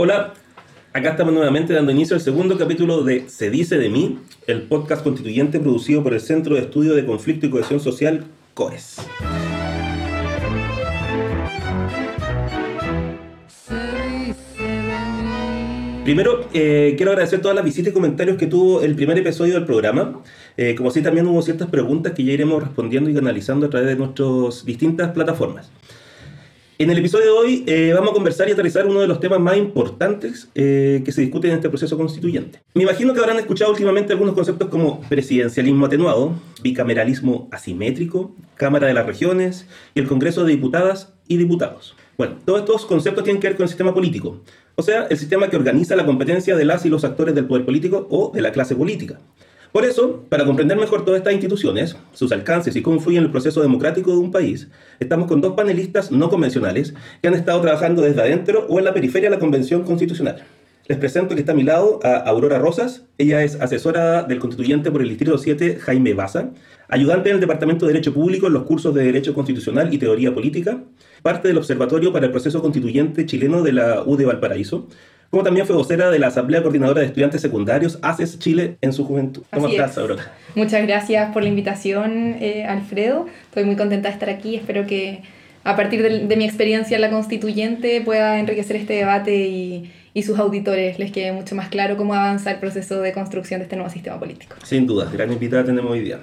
Hola, acá estamos nuevamente dando inicio al segundo capítulo de Se dice de mí, el podcast constituyente producido por el Centro de Estudio de Conflicto y Cohesión Social, COES. Primero, eh, quiero agradecer todas las visitas y comentarios que tuvo el primer episodio del programa. Eh, como sí, también hubo ciertas preguntas que ya iremos respondiendo y analizando a través de nuestras distintas plataformas. En el episodio de hoy eh, vamos a conversar y aterrizar uno de los temas más importantes eh, que se discuten en este proceso constituyente. Me imagino que habrán escuchado últimamente algunos conceptos como presidencialismo atenuado, bicameralismo asimétrico, Cámara de las Regiones y el Congreso de Diputadas y Diputados. Bueno, todos estos conceptos tienen que ver con el sistema político, o sea, el sistema que organiza la competencia de las y los actores del poder político o de la clase política. Por eso, para comprender mejor todas estas instituciones, sus alcances y cómo influyen en el proceso democrático de un país, estamos con dos panelistas no convencionales que han estado trabajando desde adentro o en la periferia de la Convención Constitucional. Les presento que está a mi lado a Aurora Rosas. Ella es asesora del constituyente por el Distrito 7, Jaime Baza, ayudante en el Departamento de Derecho Público en los cursos de Derecho Constitucional y Teoría Política, parte del Observatorio para el Proceso Constituyente chileno de la U de Valparaíso, como también fue vocera de la Asamblea Coordinadora de Estudiantes Secundarios, ACES Chile, en su juventud. ¿Cómo Así estás, es. Aurora? Muchas gracias por la invitación, eh, Alfredo. Estoy muy contenta de estar aquí. Espero que a partir de, de mi experiencia en la constituyente pueda enriquecer este debate y, y sus auditores les quede mucho más claro cómo avanza el proceso de construcción de este nuevo sistema político. Sin duda, gran invitada tenemos hoy día.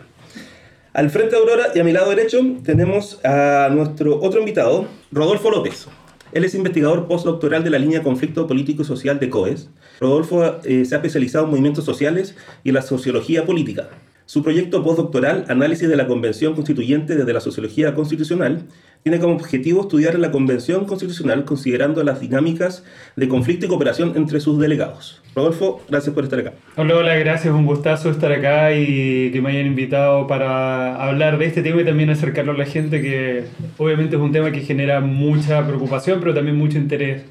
Al frente de Aurora y a mi lado derecho tenemos a nuestro otro invitado, Rodolfo López. Él es investigador postdoctoral de la línea Conflicto Político y Social de COES. Rodolfo eh, se ha especializado en movimientos sociales y en la sociología política. Su proyecto postdoctoral, Análisis de la Convención Constituyente desde la Sociología Constitucional, tiene como objetivo estudiar la Convención Constitucional considerando las dinámicas de conflicto y cooperación entre sus delegados. Rodolfo, gracias por estar acá. Hola, hola, gracias, un gustazo estar acá y que me hayan invitado para hablar de este tema y también acercarlo a la gente, que obviamente es un tema que genera mucha preocupación, pero también mucho interés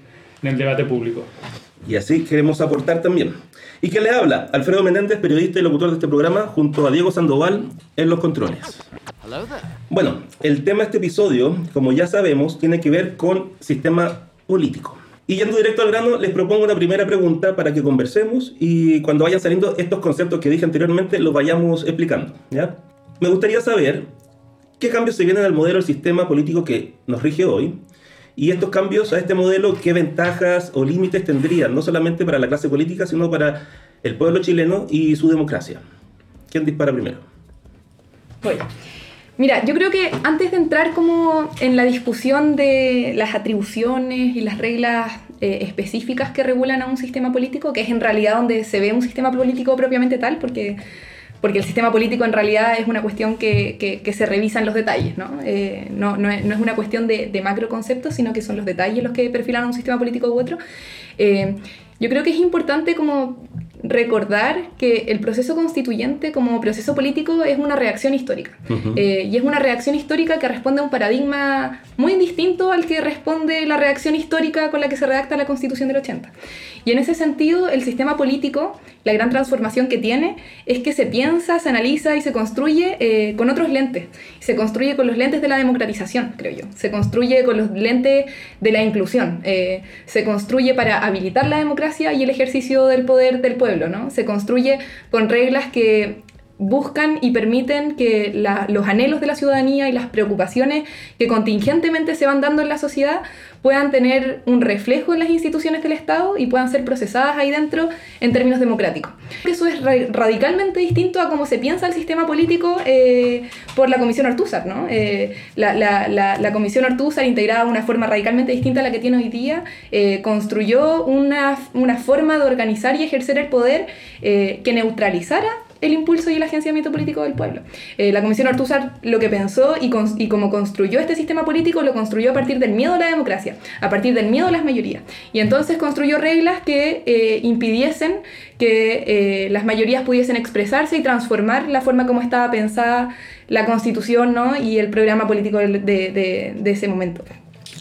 en el debate público. Y así queremos aportar también. ¿Y qué le habla? Alfredo Menéndez, periodista y locutor de este programa, junto a Diego Sandoval en los controles. Bueno, el tema de este episodio, como ya sabemos, tiene que ver con sistema político. Y yendo directo al grano, les propongo una primera pregunta para que conversemos y cuando vayan saliendo estos conceptos que dije anteriormente, los vayamos explicando. ¿ya? Me gustaría saber qué cambios se vienen al modelo del sistema político que nos rige hoy y estos cambios a este modelo, qué ventajas o límites tendrían, no solamente para la clase política, sino para el pueblo chileno y su democracia. ¿Quién dispara primero? Voy. Mira, yo creo que antes de entrar como en la discusión de las atribuciones y las reglas eh, específicas que regulan a un sistema político, que es en realidad donde se ve un sistema político propiamente tal, porque, porque el sistema político en realidad es una cuestión que, que, que se revisa en los detalles, ¿no? Eh, no, no, es, no, es, una cuestión de, de macro conceptos, sino que son los detalles los que perfilan a un sistema político u otro. Eh, yo creo que es importante como recordar que el proceso constituyente como proceso político es una reacción histórica. Uh -huh. eh, y es una reacción histórica que responde a un paradigma muy distinto al que responde la reacción histórica con la que se redacta la Constitución del 80. Y en ese sentido, el sistema político, la gran transformación que tiene, es que se piensa, se analiza y se construye eh, con otros lentes. Se construye con los lentes de la democratización, creo yo. Se construye con los lentes de la inclusión. Eh, se construye para habilitar la democracia y el ejercicio del poder del pueblo, ¿no? Se construye con reglas que buscan y permiten que la, los anhelos de la ciudadanía y las preocupaciones que contingentemente se van dando en la sociedad puedan tener un reflejo en las instituciones del Estado y puedan ser procesadas ahí dentro en términos democráticos. Eso es ra radicalmente distinto a cómo se piensa el sistema político eh, por la Comisión Ortúzar. ¿no? Eh, la, la, la, Comisión Ortúzar, integrada de una forma radicalmente distinta a la que tiene hoy día, eh, construyó una, una forma de organizar y ejercer el poder que neutralizara el impulso y el agenciamiento político del pueblo. Eh, la Comisión Ortúzar lo que pensó y, y como construyó este sistema político, lo construyó a partir del miedo a la democracia, a partir del miedo a las mayorías. Y entonces construyó reglas que eh, impidiesen que eh, las mayorías pudiesen expresarse y transformar la forma como estaba pensada la constitución ¿no? y el programa político de, de, de ese momento.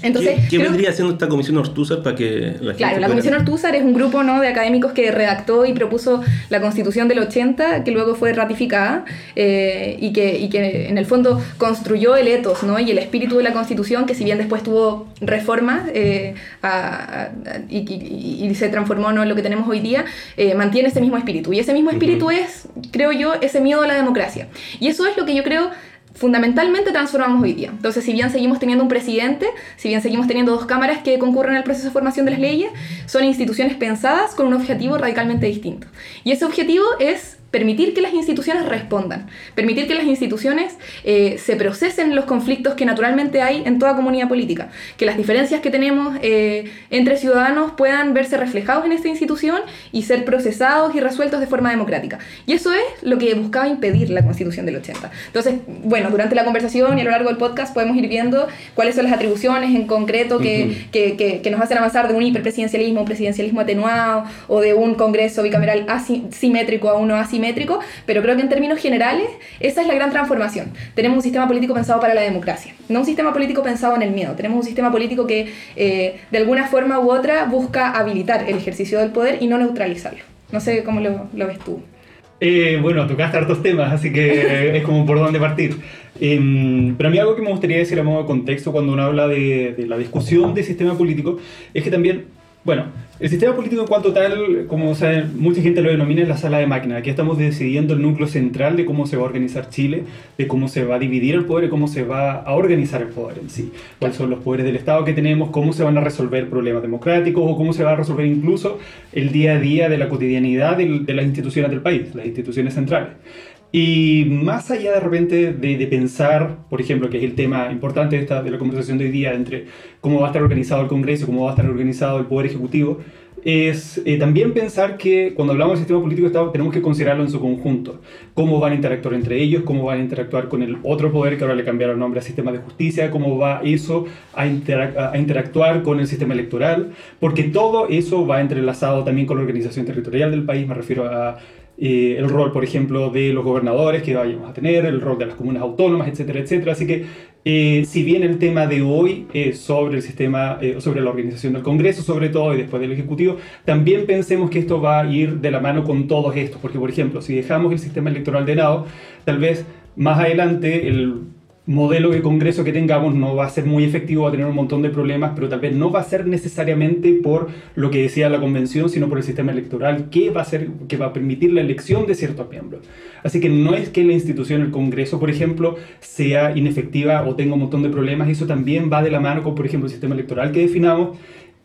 Entonces, ¿Qué, qué creo- vendría haciendo esta comisión Ortúzar para que la gente Claro, la Comisión Ortúzar es un grupo ¿no? de académicos que redactó y propuso la Constitución del 80, que luego fue ratificada eh, y, que, y que en el fondo construyó el etos ¿no? y el espíritu de la Constitución, que si bien después tuvo reformas eh, a- a- y, y- y se transformó ¿no? en lo que tenemos hoy día, eh, mantiene ese mismo espíritu. Y ese mismo espíritu es, creo yo, ese miedo a la democracia. Y eso es lo que yo creo fundamentalmente transformamos hoy día. Entonces, si bien seguimos teniendo un presidente, si bien seguimos teniendo dos cámaras que concurren al proceso de formación de las leyes, son instituciones pensadas con un objetivo radicalmente distinto. Y ese objetivo es permitir que las instituciones respondan, permitir que las instituciones eh, se procesen los conflictos que naturalmente hay en toda comunidad política, que las diferencias que tenemos eh, entre ciudadanos puedan verse reflejados en esta institución y ser procesados y resueltos de forma democrática. Y eso es lo que buscaba impedir la Constitución del 80. Entonces, bueno, durante la conversación y a lo largo del podcast podemos ir viendo cuáles son las atribuciones en concreto que, Ujú. que, que- que nos hacen avanzar de un hiperpresidencialismo, un presidencialismo atenuado o de un Congreso bicameral asimétrico a uno asimétrico, pero creo que en términos generales esa es la gran transformación. Tenemos un sistema político pensado para la democracia, no un sistema político pensado en el miedo. Tenemos un sistema político que eh, de alguna forma u otra busca habilitar el ejercicio del poder y no neutralizarlo. No sé cómo lo, lo ves tú. Eh, bueno, tocaste hartos temas, así que es como por dónde partir. Em, pero a mí algo que me gustaría decir a modo de contexto cuando uno habla de, de la discusión del sistema político es que también, bueno, el sistema político en cuanto tal, como sea, mucha gente lo denomina, es la sala de máquina. Aquí estamos decidiendo el núcleo central de cómo se va a organizar Chile, de cómo se va a dividir el poder y cómo se va a organizar el poder en sí. Cuáles son los poderes del Estado que tenemos, cómo se van a resolver problemas democráticos o cómo se va a resolver incluso el día a día de la cotidianidad del- de las instituciones del país, las instituciones centrales. Y más allá de repente de, de pensar, por ejemplo, que es el tema importante de, esta, de la conversación de hoy día, entre cómo va a estar organizado el Congreso, cómo va a estar organizado el Poder Ejecutivo, es eh, también pensar que cuando hablamos del sistema político Estado tenemos que considerarlo en su conjunto. Cómo van a interactuar entre ellos, cómo van a interactuar con el otro poder que ahora le cambiaron nombre a sistema de justicia, cómo va eso a, interac- a interactuar con el sistema electoral, porque todo eso va entrelazado también con la organización territorial del país, me refiero a eh, el rol, por ejemplo, de los gobernadores que vayamos a tener, el rol de las comunas autónomas, etcétera, etcétera. Así que, eh, si bien el tema de hoy es sobre el sistema, eh, sobre la organización del Congreso, sobre todo, y después del Ejecutivo, también pensemos que esto va a ir de la mano con todos estos, porque, por ejemplo, si dejamos el sistema electoral de lado, tal vez más adelante el modelo de Congreso que tengamos no va a ser muy efectivo, va a tener un montón de problemas, pero tal vez no va a ser necesariamente por lo que decía la convención, sino por el sistema electoral que va a ser, que va a permitir la elección de ciertos miembros. Así que no es que la institución, el Congreso, por ejemplo, sea inefectiva o tenga un montón de problemas, eso también va de la mano con, por ejemplo, el sistema electoral que definamos.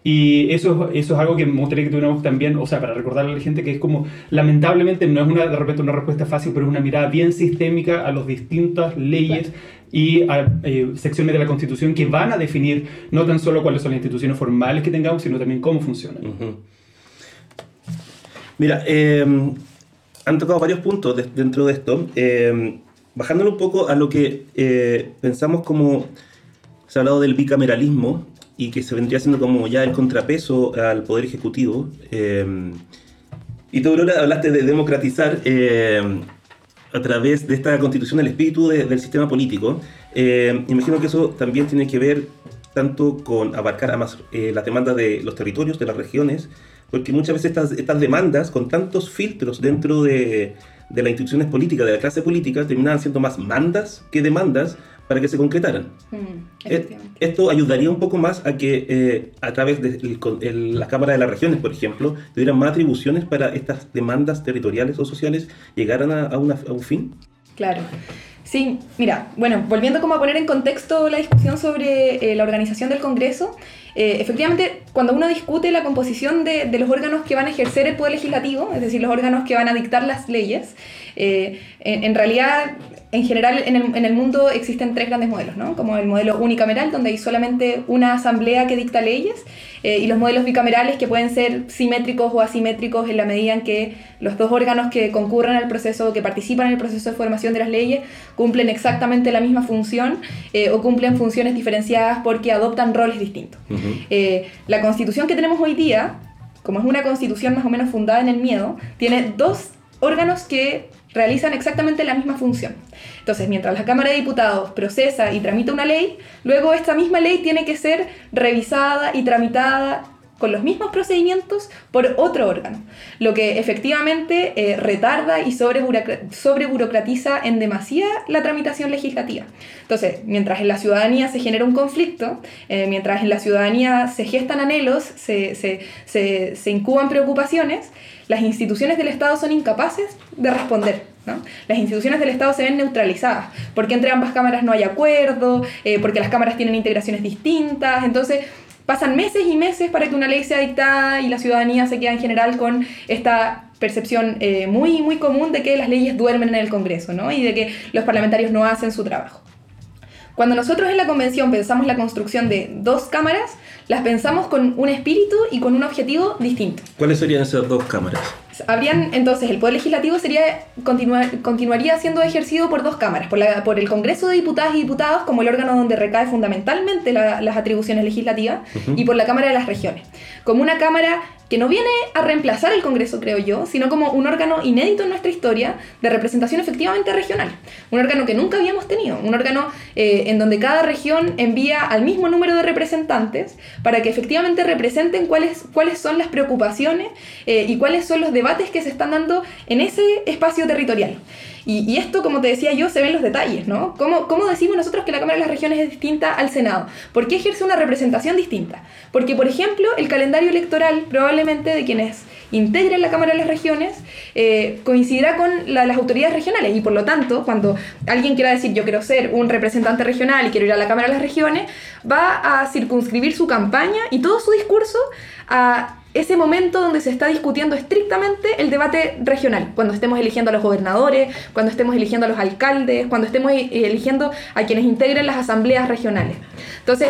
Y eso, eso es algo que me gustaría que tuviéramos también, o sea, para recordarle a la gente que es como, lamentablemente no es una, de repente una respuesta fácil, pero es una mirada bien sistémica a las distintas leyes y a eh, secciones de la Constitución que van a definir no tan solo cuáles son las instituciones formales que tengamos, sino también cómo funcionan. Mira, eh, han tocado varios puntos de- dentro de esto. Eh, bajándolo un poco a lo que eh, pensamos como se ha hablado del bicameralismo y que se vendría siendo como ya el contrapeso al poder ejecutivo. eh, y tú, Aurora, hablaste de democratizar a través de esta constitución el espíritu de- del sistema político. Eh, imagino que eso también tiene que ver tanto con abarcar a más eh, las demandas de los territorios, de las regiones, porque muchas veces estas, estas demandas, con tantos filtros dentro de, de las instituciones políticas, de la clase política, terminaban siendo más mandas que demandas para que se concretaran. Mm, efectivamente. Esto ayudaría un poco más a que eh, a través de el- el- la Cámara de las Regiones, por ejemplo, tuvieran más atribuciones para estas demandas territoriales o sociales llegaran a, a una- a un fin. Claro. Sí, mira, bueno, volviendo como a poner en contexto la discusión sobre eh, la organización del Congreso, eh, efectivamente, cuando uno discute la composición de, los órganos que van a ejercer el poder legislativo, es decir, los órganos que van a dictar las leyes, eh, en, realidad, en general, en el, mundo existen tres grandes modelos, ¿no? Como el modelo unicameral, donde hay solamente una asamblea que dicta leyes, eh, y los modelos bicamerales que pueden ser simétricos o asimétricos en la medida en que los dos órganos que concurren al proceso, que participan en el proceso de formación de las leyes, cumplen exactamente la misma función o cumplen funciones diferenciadas porque adoptan roles distintos. Eh, la constitución que tenemos hoy día, como es una constitución más o menos fundada en el miedo, tiene dos órganos que realizan exactamente la misma función. Entonces, mientras la Cámara de Diputados procesa y tramita una ley, luego esta misma ley tiene que ser revisada y tramitada con los mismos procedimientos por otro órgano, lo que efectivamente eh, retarda y sobreburocratiza en demasía la tramitación legislativa. Entonces, mientras en la ciudadanía se genera un conflicto, eh, mientras en la ciudadanía se gestan anhelos, se, se, se, se, incuban preocupaciones, las instituciones del Estado son incapaces de responder. ¿no? Las instituciones del Estado se ven neutralizadas, porque entre ambas cámaras no hay acuerdo, eh, porque las cámaras tienen integraciones distintas, entonces pasan meses y meses para que una ley sea dictada y la ciudadanía se queda en general con esta percepción eh, muy, muy común de que las leyes duermen en el Congreso ¿no? y de que los parlamentarios no hacen su trabajo. Cuando nosotros en la convención pensamos la construcción de dos cámaras, las pensamos con un espíritu y con un objetivo distinto. ¿Cuáles serían esas dos cámaras? Habrían, entonces, el Poder Legislativo sería, continuar, continuaría siendo ejercido por dos cámaras, por, la, por el Congreso de Diputadas y Diputados como el órgano donde recae fundamentalmente las atribuciones legislativas y por la Cámara de las Regiones, como una Cámara que no viene a reemplazar el Congreso, creo yo, sino como un órgano inédito en nuestra historia de representación efectivamente regional. Un órgano que nunca habíamos tenido, un órgano eh, en donde cada región envía al mismo número de representantes para que efectivamente representen cuáles, cuáles son las preocupaciones eh, y cuáles son los debates que se están dando en ese espacio territorial. Y, esto, como te decía yo, se ve en los detalles, ¿no? ¿Cómo, ¿Cómo decimos nosotros que la Cámara de las Regiones es distinta al Senado? ¿Por qué ejerce una representación distinta? Porque, por ejemplo, el calendario electoral probablemente de quienes integren la Cámara de las Regiones eh, coincidirá con la las autoridades regionales y por lo tanto, cuando alguien quiera decir yo quiero ser un representante regional y quiero ir a la Cámara de las Regiones, va a circunscribir su campaña y todo su discurso a ese momento donde se está discutiendo estrictamente el debate regional, cuando estemos eligiendo a los gobernadores, cuando estemos eligiendo a los alcaldes, cuando estemos eh, eligiendo a quienes integren las asambleas regionales. Entonces,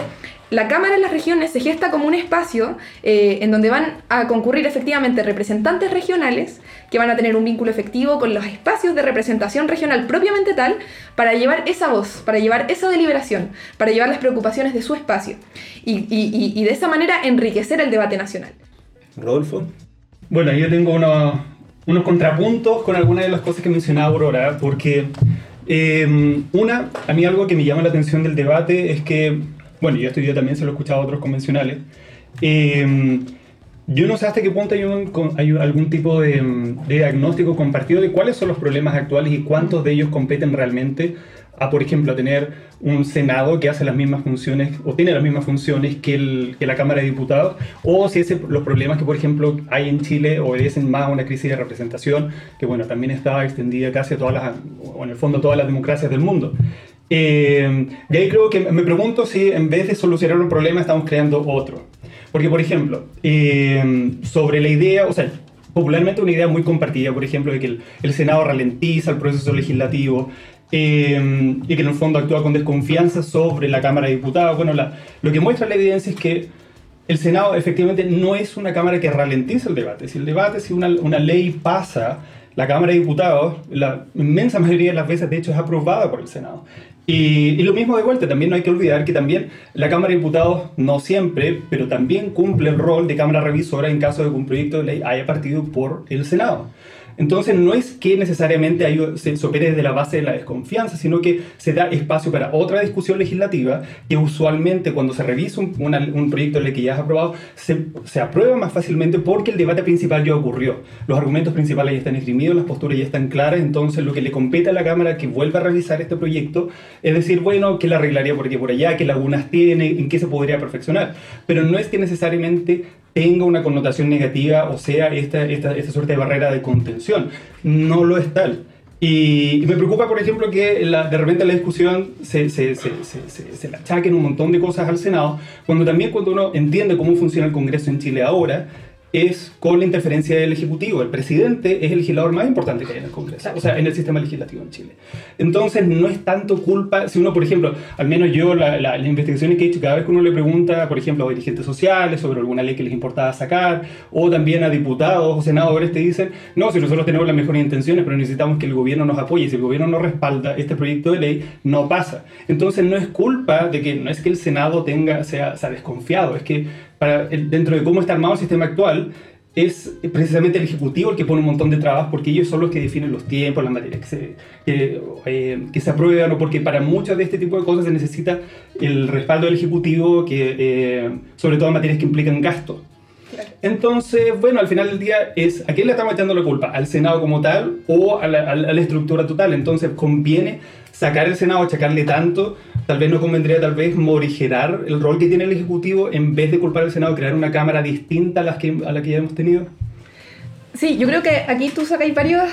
la Cámara de las Regiones se gesta como un espacio eh, en donde van a concurrir efectivamente representantes regionales que van a tener un vínculo efectivo con los espacios de representación regional propiamente tal para llevar esa voz, para llevar esa deliberación, para llevar las preocupaciones de su espacio y, y de esa manera enriquecer el debate nacional. Rodolfo. Bueno, yo tengo unos contrapuntos con algunas de las cosas que mencionaba Aurora, porque em, una, a mí algo que me llama la atención del debate es que, bueno, yo estudié también, se lo he escuchado a otros convencionales, em, yo no sé hasta qué punto hay, hay algún tipo de, de, diagnóstico compartido de cuáles son los problemas actuales y cuántos de ellos competen realmente a, por ejemplo, a tener un Senado que hace las mismas funciones o tiene las mismas funciones que, el, que la Cámara de Diputados, o si ese, los problemas que, por ejemplo, hay en Chile obedecen más a una crisis de representación, que, bueno, también está extendida casi a todas las, o en el fondo, todas las democracias del mundo. Eh, y ahí creo que me pregunto si en vez de solucionar un problema estamos creando otro. Porque, por ejemplo, eh, sobre la idea, o sea, popularmente una idea muy compartida, por ejemplo, de que el, el Senado ralentiza el proceso legislativo, eh, y que en el fondo actúa con desconfianza sobre la Cámara de Diputados. Bueno, lo que muestra la evidencia es que el Senado efectivamente no es una Cámara que ralentiza el debate. Si el debate, si una, una ley pasa, la Cámara de Diputados, la inmensa mayoría de las veces, de hecho, es aprobada por el Senado. Y, y, lo mismo de vuelta, también no hay que olvidar que también la Cámara de Diputados, no siempre, pero también cumple el rol de Cámara Revisora en caso de que un proyecto de ley haya partido por el Senado. Entonces no es que necesariamente se opere desde la base de la desconfianza, sino que se da espacio para otra discusión legislativa que usualmente cuando se revisa un, proyecto de ley que ya es aprobado, se, se, aprueba más fácilmente porque el debate principal ya ocurrió. Los argumentos principales ya están esgrimidos, las posturas ya están claras, entonces lo que le compete a la Cámara que vuelva a revisar este proyecto es decir, bueno, ¿qué la arreglaría por aquí por allá? ¿Qué lagunas tiene? ¿En qué se podría perfeccionar? Pero no es que necesariamente tenga una connotación negativa o sea esta, esta, esta suerte de barrera de contención. No lo es tal. Y, me preocupa, por ejemplo, que la, de repente la discusión se, se, se, se, le achaquen un montón de cosas al Senado, cuando también cuando uno entiende cómo funciona el Congreso en Chile ahora, es con la interferencia del Ejecutivo. El presidente es el legislador más importante que hay en el Congreso, o sea, en el sistema legislativo en Chile. Entonces, no es tanto culpa, si uno, por ejemplo, al menos yo, las la, investigaciones que he hecho, cada vez que uno le pregunta, por ejemplo, a dirigentes sociales sobre alguna ley que les importaba sacar, o también a diputados o senadores, te dicen, no, si nosotros tenemos las mejores intenciones, pero necesitamos que el gobierno nos apoye, si el gobierno no respalda este proyecto de ley, no pasa. Entonces, no es culpa de que, no es que el Senado tenga, sea, sea desconfiado, es que para, dentro de cómo está armado el sistema actual, es precisamente el Ejecutivo el que pone un montón de trabas porque ellos son los que definen los tiempos, las materias que se, que, eh, que se aprueban o porque para muchas de este tipo de cosas se necesita el respaldo del Ejecutivo, que, eh, sobre todo en materias que implican gasto. Entonces, bueno, al final del día es a quién le estamos echando la culpa, al Senado como tal o a la, a la estructura total. Entonces, conviene sacar el Senado, achacarle tanto, tal vez no convendría tal vez morigerar el rol que tiene el Ejecutivo en vez de culpar al Senado, crear una Cámara distinta a, las que, a la que ya hemos tenido. Sí, yo creo que aquí tú sacáis varios,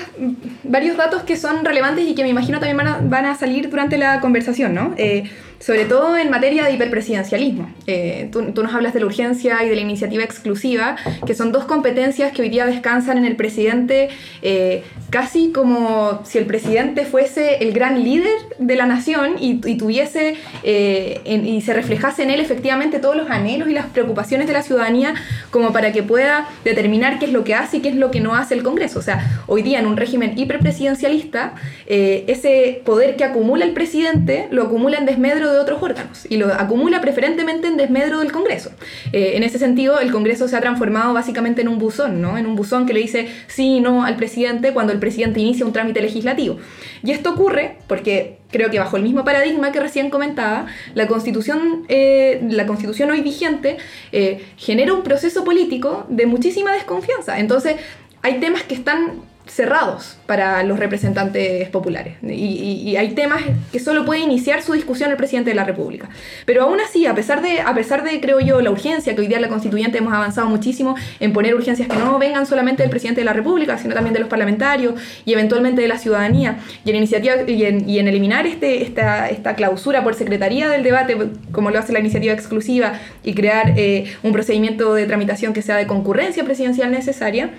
varios datos que son relevantes y que me imagino también van a, van a salir durante la conversación, ¿no? Eh, sobre todo en materia de hiperpresidencialismo. Eh, tú, nos hablas de la urgencia y de la iniciativa exclusiva, que son dos competencias que hoy día descansan en el presidente, eh, casi como si el presidente fuese el gran líder de la nación y, tuviese eh, y se reflejase en él efectivamente todos los anhelos y las preocupaciones de la ciudadanía como para que pueda determinar qué es lo que hace y qué es lo que no hace el Congreso. O sea, hoy día en un régimen hiperpresidencialista, ese poder que acumula el presidente lo acumula en desmedro de otros órganos y lo acumula preferentemente en desmedro del Congreso. Eh, en ese sentido, el Congreso se ha transformado básicamente en un buzón, ¿no? En un buzón que le dice sí y no al presidente cuando el presidente inicia un trámite legislativo. Y esto ocurre porque creo que bajo el mismo paradigma que recién comentaba, la constitución, eh, la constitución hoy vigente eh, genera un proceso político de muchísima desconfianza. Entonces, hay temas que están cerrados para los representantes populares. Y, hay temas que solo puede iniciar su discusión el presidente de la República. Pero aún así, a pesar, de, a pesar de, creo yo, la urgencia, que hoy día la constituyente hemos avanzado muchísimo en poner urgencias que no vengan solamente del presidente de la República, sino también de los parlamentarios y eventualmente de la ciudadanía, y en, iniciativa, y en eliminar este, esta, esta clausura por secretaría del debate, como lo hace la iniciativa exclusiva, y crear eh, un procedimiento de tramitación que sea de concurrencia presidencial necesaria,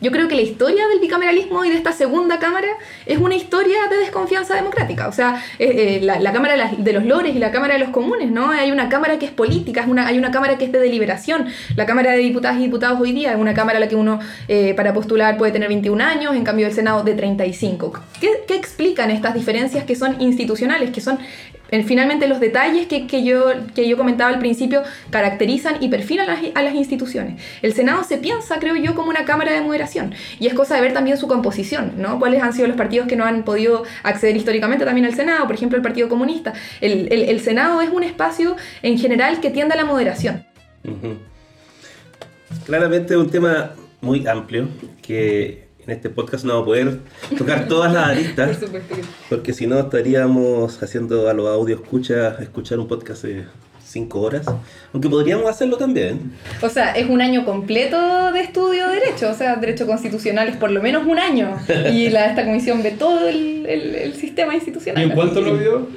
yo creo que la historia del bicameralismo y de esta segunda Cámara es una historia de desconfianza democrática. O sea, eh, eh, la, Cámara de los Lores y la Cámara de los Comunes, ¿no? Hay una Cámara que es política, hay una Cámara que es de deliberación. La Cámara de Diputadas y Diputados hoy día es una Cámara a la que uno eh, para postular puede tener 21 años, en cambio el Senado de 35. ¿Qué, ¿Qué explican estas diferencias que son institucionales, que son finalmente los detalles que, que, yo, que yo comentaba al principio caracterizan y perfilan a las, instituciones. El Senado se piensa, creo yo, como una Cámara de Moderación y es cosa de ver también su composición, ¿no? cuáles han sido los partidos que no han podido acceder históricamente también al Senado, por ejemplo el Partido Comunista. El, el, Senado es un espacio en general que tiende a la moderación. Claramente un tema muy amplio que en este podcast no vamos a poder tocar todas las aristas, Por supuesto que... porque si no estaríamos haciendo a los audio escucha, escuchar un podcast de 5 horas, aunque podríamos hacerlo también. O sea, es un año completo de estudio de derecho, o sea, derecho constitucional es por lo menos un año, y la, esta comisión ve todo el, el, el sistema institucional. ¿Y en cuánto lo vio?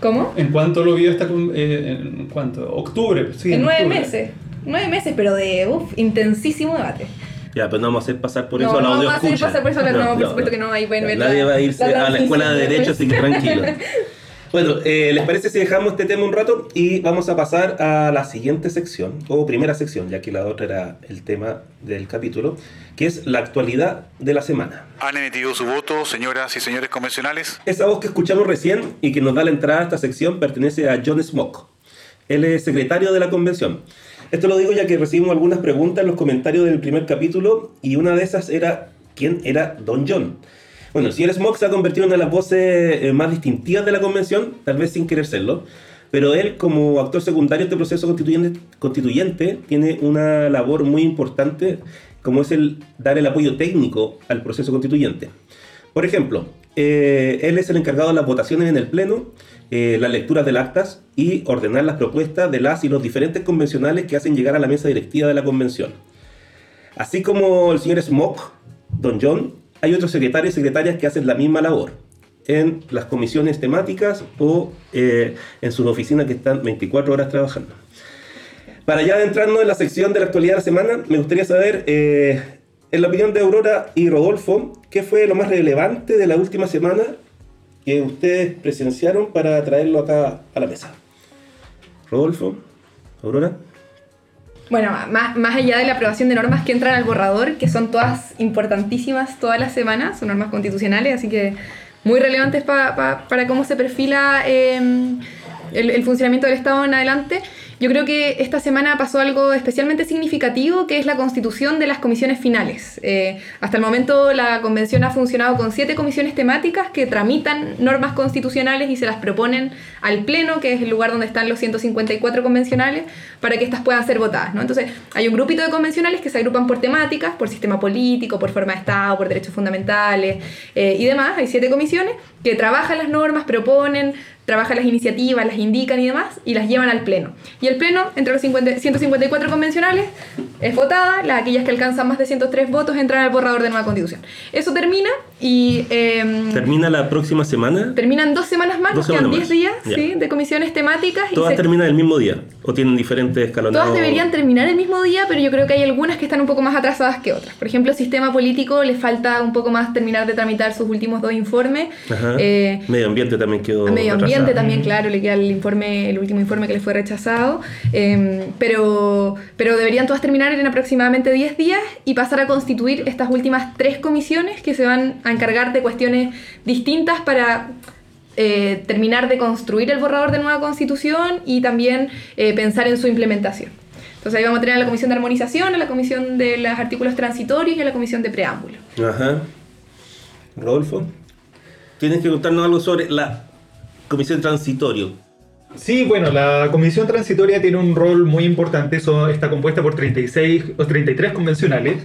¿Cómo? ¿En cuánto lo vio esta eh, en cuánto? Octubre, sí. En, en nueve octubre. meses, nueve meses, pero de uf, intensísimo debate. Ya, pero no vamos a hacer pasar por no, eso a la no audio vamos a hacer pasar por eso a la, no, no, por supuesto que no, ahí pueden ver Nadie la, va a irse la a la escuela de Derecho, así que tranquilo. Bueno, eh, ¿les parece si dejamos este tema un rato y vamos a pasar a la siguiente sección, o primera sección, ya que la otra era el tema del capítulo, que es la actualidad de la semana. ¿Han emitido su voto, señoras y señores convencionales? Esa voz que escuchamos recién y que nos da la entrada a esta sección pertenece a John Smock. Él es secretario de la convención. Esto lo digo ya que recibimos algunas preguntas en los comentarios del primer capítulo y una de esas era ¿quién era Don John? Bueno, el señor Smock se ha convertido en una de las voces eh, más distintivas de la convención, tal vez sin querer serlo, pero él como actor secundario de este proceso constituyente, constituyente tiene una labor muy importante como es el dar el apoyo técnico al proceso constituyente. Por ejemplo, eh, él es el encargado de las votaciones en el Pleno, eh, las lecturas del actas y ordenar las propuestas de las y los diferentes convencionales que hacen llegar a la mesa directiva de la convención. Así como el señor Smock, Don John, hay otros secretarios y secretarias que hacen la misma labor en las comisiones temáticas o eh, en sus oficinas que están 24 horas trabajando. Para ya adentrarnos en la sección de la actualidad de la semana, me gustaría saber, eh, en la opinión de Aurora y Rodolfo, ¿qué fue lo más relevante de la última semana que ustedes presenciaron para traerlo acá a la mesa? Rodolfo, Aurora. Bueno, más, más, allá de la aprobación de normas que entran al borrador, que son todas importantísimas todas las semanas, son normas constitucionales, así que muy relevantes pa, pa, para cómo se perfila el, el, funcionamiento del Estado en adelante. Yo creo que esta semana pasó algo especialmente significativo, que es la constitución de las comisiones finales. Eh, hasta el momento la convención ha funcionado con siete comisiones temáticas que tramitan normas constitucionales y se las proponen al Pleno, que es el lugar donde están los 154 convencionales, para que éstas puedan ser votadas. ¿no? Entonces, hay un grupito de convencionales que se agrupan por temáticas, por sistema político, por forma de Estado, por derechos fundamentales eh, y demás. Hay siete comisiones que trabajan las normas, proponen, trabajan las iniciativas, las indican y demás, y las llevan al Pleno. Y el Pleno, entre los 154 convencionales, es votada, las aquellas que alcanzan más de 103 votos entran al borrador de nueva constitución. Eso termina y... Em, ¿Termina la próxima semana? Terminan dos semanas más, nos quedan 10 días ¿sí? de comisiones temáticas. ¿Todas terminan el mismo día o tienen diferentes escalonados? Todas deberían terminar el mismo día, pero yo creo que hay algunas que están un poco más atrasadas que otras. Por ejemplo, sistema político le falta un poco más terminar de tramitar sus últimos dos informes. Eh, medio ambiente también quedó... Medio ambiente también, claro, le queda el, informe, el último informe que le fue rechazado. Em, pero, pero deberían todas terminar en aproximadamente 10 días y pasar a constituir estas últimas tres comisiones que se van a encargar de cuestiones distintas para eh, terminar de construir el borrador de nueva constitución y también eh, pensar en su implementación. Entonces ahí vamos a tener a la comisión de armonización, a la comisión de los artículos transitorios y a la comisión de preámbulo. Ajá. Rodolfo, tienes que contarnos algo sobre la comisión transitorio. Sí, bueno, la comisión transitoria tiene un rol muy importante, Eso está compuesta por 36 o 33 convencionales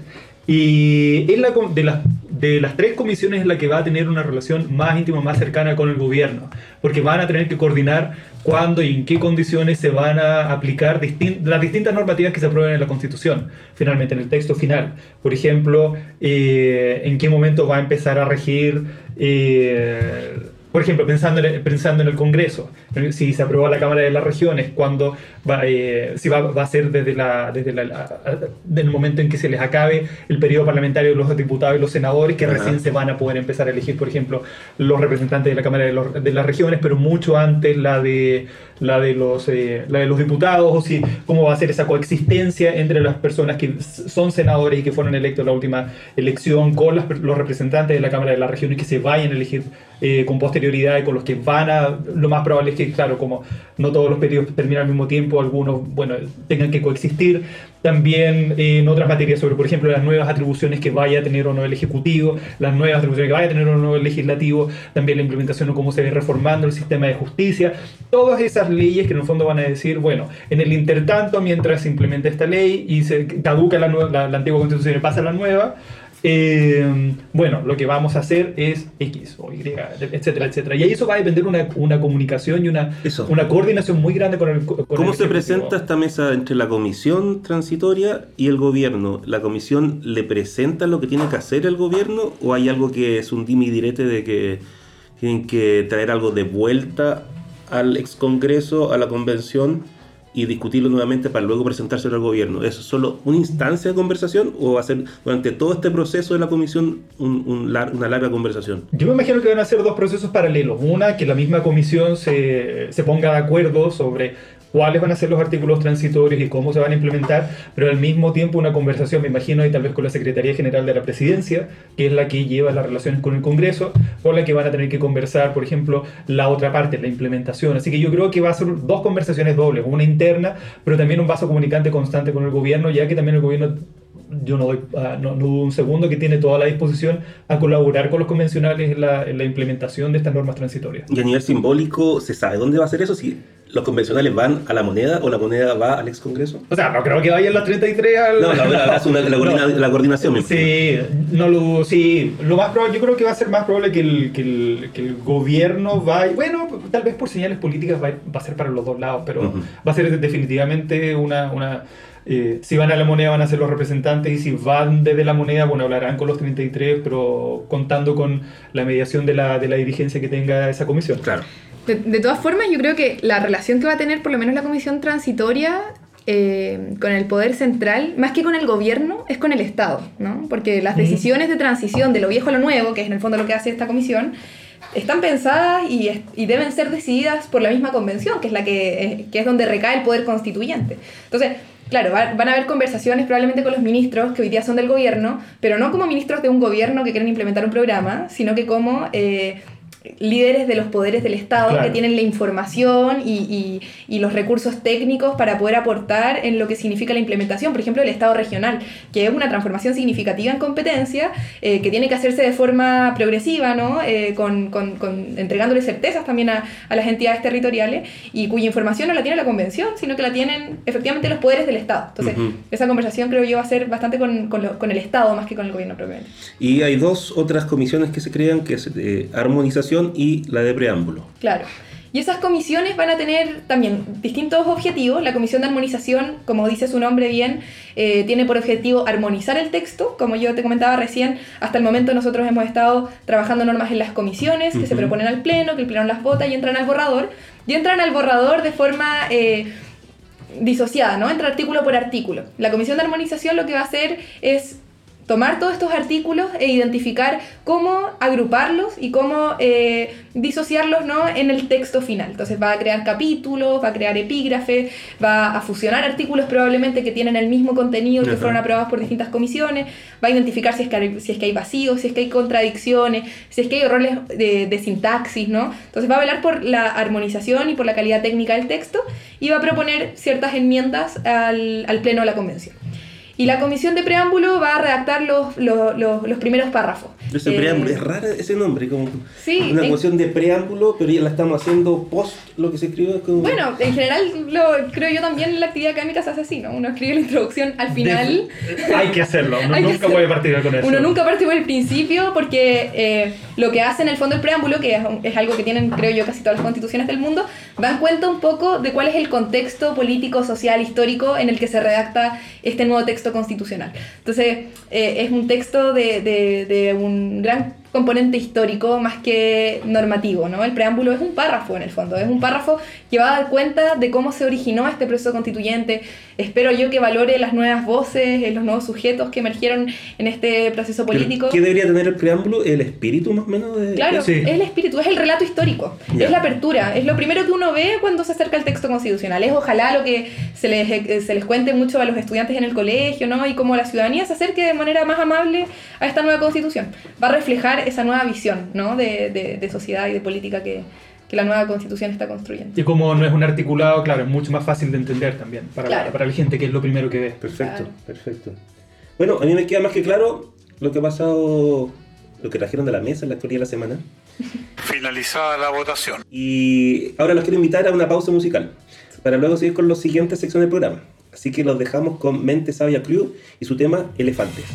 y es la, de, las, de las tres comisiones es la que va a tener una relación más íntima, más cercana con el gobierno, porque van a tener que coordinar cuándo y en qué condiciones se van a aplicar las distintas normativas que se aprueben en la Constitución, finalmente en el texto final. Por ejemplo, eh, en qué momento va a empezar a regir... Eh, por ejemplo, pensando en, el, pensando en el Congreso, si se aprobó la Cámara de las Regiones, cuando va, eh, si va, va, a ser desde, la, desde el momento en que se les acabe el periodo parlamentario de los diputados y los senadores, que recién se van a poder empezar a elegir, por ejemplo, los representantes de la Cámara de, de las Regiones, pero mucho antes la de, la de, los, eh, la de los diputados, o si cómo va a ser esa coexistencia entre las personas que son senadores y que fueron electos en la última elección con los representantes de la Cámara de las Regiones que se vayan a elegir eh, con posterioridad y con los que van a, lo más probable es que, claro, como no todos los periodos terminan al mismo tiempo, algunos, bueno, tengan que coexistir. También eh, en otras materias sobre, por ejemplo, las nuevas atribuciones que vaya a tener o no el Ejecutivo, las nuevas atribuciones que vaya a tener o no el Legislativo, también la implementación o cómo se ve reformando el sistema de justicia, todas esas leyes que en el fondo van a decir, bueno, en el intertanto, mientras se implementa esta ley y se caduca la, la, la antigua constitución y pasa la nueva, eh, bueno, lo que vamos a hacer es X o Y, etcétera, etcétera. Y ahí eso va a depender una, una comunicación y una, una coordinación muy grande con el ¿Cómo se presenta esta mesa entre la comisión transitoria y el gobierno? ¿La comisión le presenta lo que tiene que hacer el gobierno o hay algo que es un dimi direte de que tienen que traer algo de vuelta al ex congreso, a la convención? y discutirlo nuevamente para luego presentárselo al gobierno. ¿Eso es solo una instancia de conversación o va a ser durante todo este proceso de la comisión una larga conversación? Yo me imagino que van a ser dos procesos paralelos. Una, que la misma comisión se, se ponga de acuerdo sobre cuáles van a ser los artículos transitorios y cómo se van a implementar, pero al mismo tiempo una conversación, me imagino, y tal vez con la Secretaría General de la Presidencia, que es la que lleva las relaciones con el Congreso, con la que van a tener que conversar, por ejemplo, la otra parte, la implementación. Así que yo creo que va a ser dos conversaciones dobles, una interna, pero también un vaso comunicante constante con el gobierno, ya que también el gobierno yo no doy ah, no, dudo un segundo que tiene toda la disposición a colaborar con los convencionales en la, en la, implementación de estas normas transitorias. Y a nivel simbólico, ¿se sabe dónde va a ser eso? Si los convencionales van a la moneda o la moneda va al ex congreso? O sea, no creo que vayan las 33 al... No, la, la, la, la coordinación. Sí, no lo, sí, lo más probable, yo creo que va a ser más probable que el, que el, que el gobierno vaya, bueno, tal vez por señales políticas va, va a ser para los dos lados, pero va a ser definitivamente una... una eh, si van a la moneda van a ser los representantes y si van desde la moneda, bueno, hablarán con los 33, pero contando con la mediación de la, de la dirigencia que tenga esa comisión. Claro. De, todas formas, yo creo que la relación que va a tener por lo menos la comisión transitoria eh, con el poder central, más que con el gobierno, es con el Estado, ¿no? Porque las decisiones de transición de lo viejo a lo nuevo, que es en el fondo lo que hace esta comisión, están pensadas y, y deben ser decididas por la misma convención, que es, la que, eh, que es donde recae el poder constituyente. Entonces, claro, van a haber conversaciones probablemente con los ministros que hoy día son del gobierno, pero no como ministros de un gobierno que quieren implementar un programa, sino que como... Eh, líderes de los poderes del Estado Claro. que tienen la información y, y- y los recursos técnicos para poder aportar en lo que significa la implementación, por ejemplo, el Estado regional, que es una transformación significativa en competencia, eh, que tiene que hacerse de forma progresiva, ¿no? Eh, con, con- con- entregándole certezas también a, a las entidades territoriales y cuya información no la tiene la convención, sino que la tienen efectivamente los poderes del Estado. Entonces, Ujú. esa conversación creo yo va a ser bastante con, con lo- con el Estado más que con el gobierno propiamente. Y hay dos otras comisiones que se crean, que es eh, armonización y la de preámbulo. Claro. Y esas comisiones van a tener también distintos objetivos. La comisión de armonización, como dice su nombre bien, eh, tiene por objetivo armonizar el texto. Como yo te comentaba recién, hasta el momento nosotros hemos estado trabajando normas en las comisiones que se proponen al pleno, que el pleno las vota y entran al borrador. Y entran al borrador de forma eh, disociada, ¿no? Entre artículo por artículo. La comisión de armonización lo que va a hacer es tomar todos estos artículos e identificar cómo agruparlos y cómo eh, disociarlos ¿no? en el texto final. Entonces va a crear capítulos, va a crear epígrafes, va a fusionar artículos probablemente que tienen el mismo contenido que Ajá. fueron aprobados por distintas comisiones, va a identificar si es que hay, si es que hay vacíos, si es que hay contradicciones, si es que hay errores de, de sintaxis, ¿no? Entonces va a velar por la armonización y por la calidad técnica del texto y va a proponer ciertas enmiendas al, al pleno de la convención. Y la comisión de preámbulo va a redactar los, los, los- primeros párrafos. Ese Eh, preámbulo, es raro ese nombre, como Sí, una en- comisión de preámbulo, pero ya la estamos haciendo post lo que se escribió. Es como... Bueno, en general, lo, creo yo también la actividad académica se hace así, ¿no? Uno escribe la introducción al final. De- hay que hacerlo, uno nunca puede partir con eso. Uno nunca parte por el principio porque eh, lo que hace en el fondo el preámbulo, que es, es algo que tienen, creo yo, casi todas las constituciones del mundo, dan cuenta un poco de cuál es el contexto político, social, histórico en el que se redacta este nuevo texto constitucional. Entonces, eh, es un texto de, de- de un gran componente histórico más que normativo, ¿no? El preámbulo es un párrafo en el fondo, es un párrafo que va a dar cuenta de cómo se originó este proceso constituyente. Espero yo que valore las nuevas voces, eh, los nuevos sujetos que emergieron en este proceso político. ¿Qué debería tener el preámbulo? ¿El espíritu más o menos? De, Claro, Sí. es el espíritu, es el relato histórico, Ya. es la apertura, es lo primero que uno ve cuando se acerca al texto constitucional. Es ojalá lo que se les, eh, se les cuente mucho a los estudiantes en el colegio, ¿no? Y cómo la ciudadanía se acerque de manera más amable a esta nueva constitución. Va a reflejar esa nueva visión, ¿no? De, de- de sociedad y de política que, que la nueva constitución está construyendo. Y como no es un articulado, claro, es mucho más fácil de entender también para, Claro. la, para la gente que es lo primero que ve. Perfecto, Claro. perfecto. Bueno, a mí me queda más que claro lo que ha pasado, lo que trajeron de la mesa en la actualidad de la semana. Finalizada la votación. Y ahora los quiero invitar a una pausa musical para luego seguir con las siguientes secciones del programa. Así que los dejamos con Mente Sabia Crew y su tema Elefantes.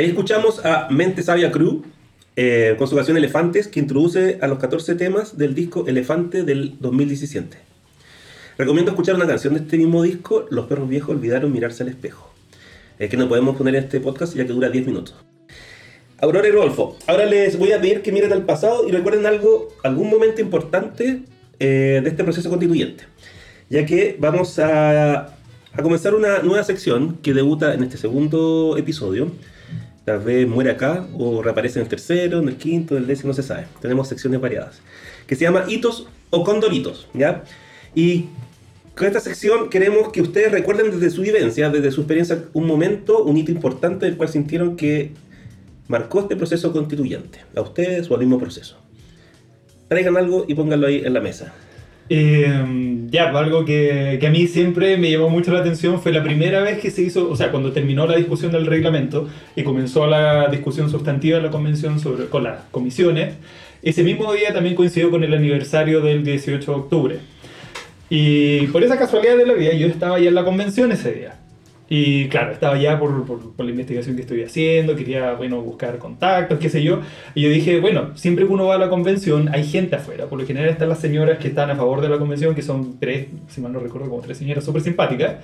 Ahí escuchamos a Mente Sabia Crew eh, con su canción Elefantes que introduce a los 14 temas del disco Elefante del 2017. Recomiendo escuchar una canción de este mismo disco, Los perros viejos olvidaron mirarse al espejo, eh, que no podemos poner en este podcast ya que dura 10 minutos. Aurora y Rodolfo, ahora les voy a pedir que miren al pasado y recuerden algo, algún momento importante eh, de este proceso constituyente, ya que vamos a, a comenzar una nueva sección que debuta en este segundo episodio. Tal vez muere acá o reaparece en el tercero, en el quinto, en el décimo, no se sabe. Tenemos secciones variadas. Que se llama Hitos o Condoritos, ¿ya? Y Con esta sección queremos que ustedes recuerden desde su vivencia, desde su experiencia, un momento, un hito importante del cual sintieron que marcó este proceso constituyente, a ustedes o al mismo proceso. Traigan algo y pónganlo ahí en la mesa. Eh, ya, algo que, que a mí siempre me llamó mucho la atención fue la primera vez que se hizo, o sea, cuando terminó la discusión del reglamento y comenzó la discusión sustantiva de la convención sobre, con las comisiones, ese mismo día también coincidió con el aniversario del 18 de octubre. Y por esa casualidad de la vida, yo estaba ya en la convención ese día. Y claro, estaba ya por, por, por, la investigación que estoy haciendo, quería, bueno, buscar contactos, qué sé yo. Y yo dije, bueno, siempre que uno va a la convención hay gente afuera. Por lo general están las señoras que están a favor de la convención, que son tres, si mal no recuerdo, como tres señoras súper simpáticas.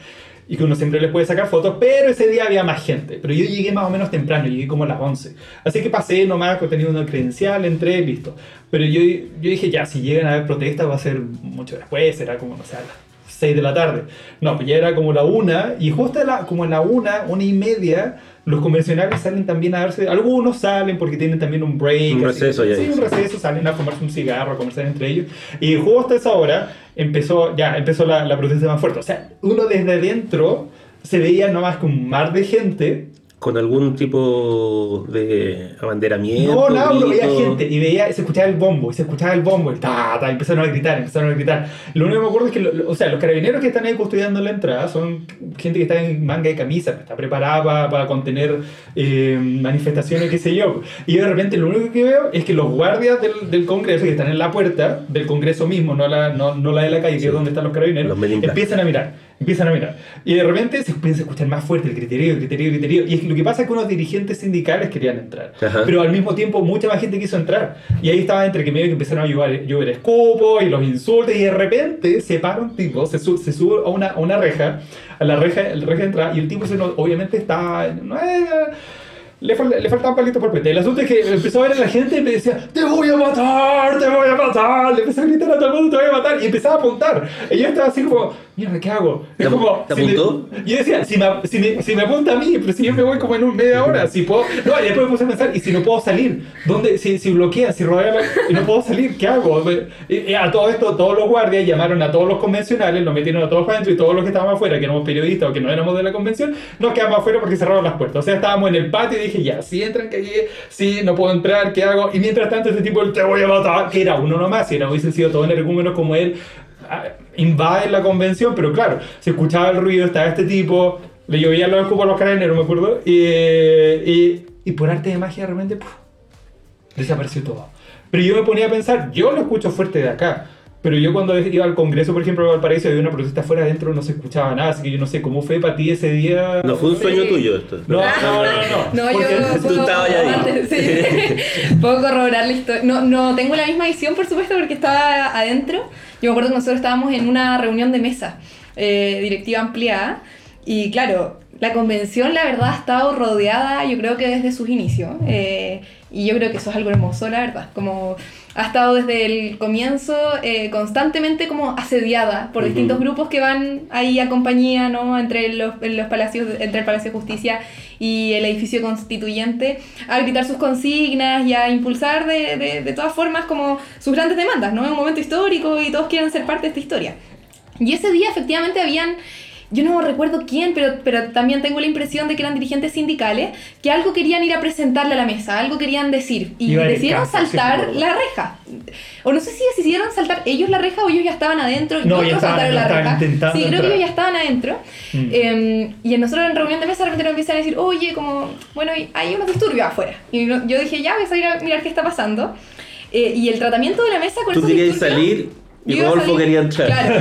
Y que uno siempre les puede sacar fotos, pero ese día había más gente. Pero yo llegué más o menos temprano, llegué como a las 11. Así que pasé nomás, tenía una credencial, entré, listo. Pero yo, yo dije, ya, si llegan a haber protestas va a ser mucho después, será como, no sé, a las 6 de la tarde. No, pues ya era como la una, y justo a la, como a la una, una y media, los convencionales salen también a darse. Algunos salen porque tienen también un break. Un receso, así, ya Sí, un receso, salen a fumarse un cigarro, a conversar entre ellos. Y justo a esa hora empezó, ya, empezó la, la protesta más fuerte. O sea, uno desde adentro se veía no más que un mar de gente ¿Con algún tipo de abanderamiento? No, no, uno veía gente y veía, se escuchaba el bombo, y se escuchaba el bombo, y ta, ta, empezaron a gritar, empezaron a gritar. Lo único que me acuerdo es que, lo- o sea, los carabineros que están ahí custodiando la entrada son gente que está en manga de camisa, está preparada para, para contener eh, manifestaciones, qué sé yo. Y yo de repente lo único que veo es que los guardias del, del Congreso, que están en la puerta del Congreso mismo, no la, no, no la de la calle, que es donde están los carabineros, Los empiezan a mirar, empiezan a mirar. Y de repente se empieza a escuchar más fuerte el griterío, el griterío, el griterío. Y es que lo que pasa es que unos dirigentes sindicales querían entrar. Ajá. Pero al mismo tiempo mucha más gente quiso entrar. Y ahí estaba entre que medio que empezaron a llover, llover escupos y los insultos. Y de repente se para un tipo, se, su- se sube a una, a una reja, a la reja, la reja de entrada. Y el tipo se obviamente está... No era- le, fal- le faltaban palitos por pete. El asunto es que empezó a ver a la gente y me decía, te voy a matar, te voy a matar. Le empezó a gritar a todo el mundo, te voy a matar. Y empezaba a apuntar. Y yo estaba así como, mierda, ¿qué hago? Es ¿Te- como, te si me- apuntó? y yo decía, si me, si, me, si me apunta a mí, pero si yo me voy como en un media hora, si puedo... No, y después me puse a pensar, ¿y si no puedo salir? ¿Dónde? Si, si bloquea, si rodea la- y no puedo salir, ¿qué hago? Y, y a todo esto, todos los guardias llamaron a todos los convencionales, los metieron a todos para adentro y todos los que estaban afuera, que éramos periodistas o que no éramos de la convención, nos quedamos afuera porque cerraron las puertas. O sea, estábamos en el patio y dije, ya, si entran, que llegue, si no puedo entrar, ¿qué hago? Y mientras tanto, ese tipo, el te voy a matar, que era uno nomás, si no hubiesen sido todos energúmenos como él, invaden la convención, pero claro, se escuchaba el ruido, estaba este tipo, le llovían los escupos a los carabineros, me acuerdo, y, y, por arte de magia de repente desapareció todo. Pero yo me ponía a pensar, yo lo escucho fuerte de acá, pero yo cuando iba al Congreso, por ejemplo, de Valparaíso, había una protesta afuera adentro, no se escuchaba nada, así que yo no sé cómo fue para ti ese día. No fue un sueño Sí. tuyo esto. No, no, no, no. No, Porque yo tú puedo estabas ya ahí. corroborar- sí. puedo corroborar la historia. No, no tengo la misma visión, por supuesto, porque estaba adentro. Yo me acuerdo que nosotros estábamos en una reunión de mesa eh, directiva ampliada. Y claro, la convención, la verdad, ha estado rodeada, yo creo que desde sus inicios. eh, y yo creo que eso es algo hermoso, la verdad. Como ha estado desde el comienzo eh, constantemente como asediada por distintos grupos que van ahí a compañía, ¿no? Entre los, en los palacios, entre el Palacio de Justicia y el edificio constituyente, a gritar sus consignas y a impulsar de, de, de todas formas como sus grandes demandas, ¿no? Es un momento histórico y todos quieren ser parte de esta historia. Y ese día efectivamente habían, yo no recuerdo quién, pero, pero también tengo la impresión de que eran dirigentes sindicales que algo querían ir a presentarle a la mesa, algo querían decir. Y Iban en decidieron casa, saltar la reja. O no sé si decidieron saltar ellos la reja o ellos ya estaban adentro y No, otros ya estaban- saltaron ya la estaban reja. intentando Sí, creo que entrar. ellos ya estaban adentro. Mm. Eh, y nosotros en reunión de mesa de repente nos empiezan a decir, oye, como, bueno, hay- unos disturbios afuera. Y yo dije, ya, voy a salir a mirar qué está pasando. Eh, y el tratamiento de la mesa con Tú esos disturbios- salir y yo Rodolfo quería entrar. Claro.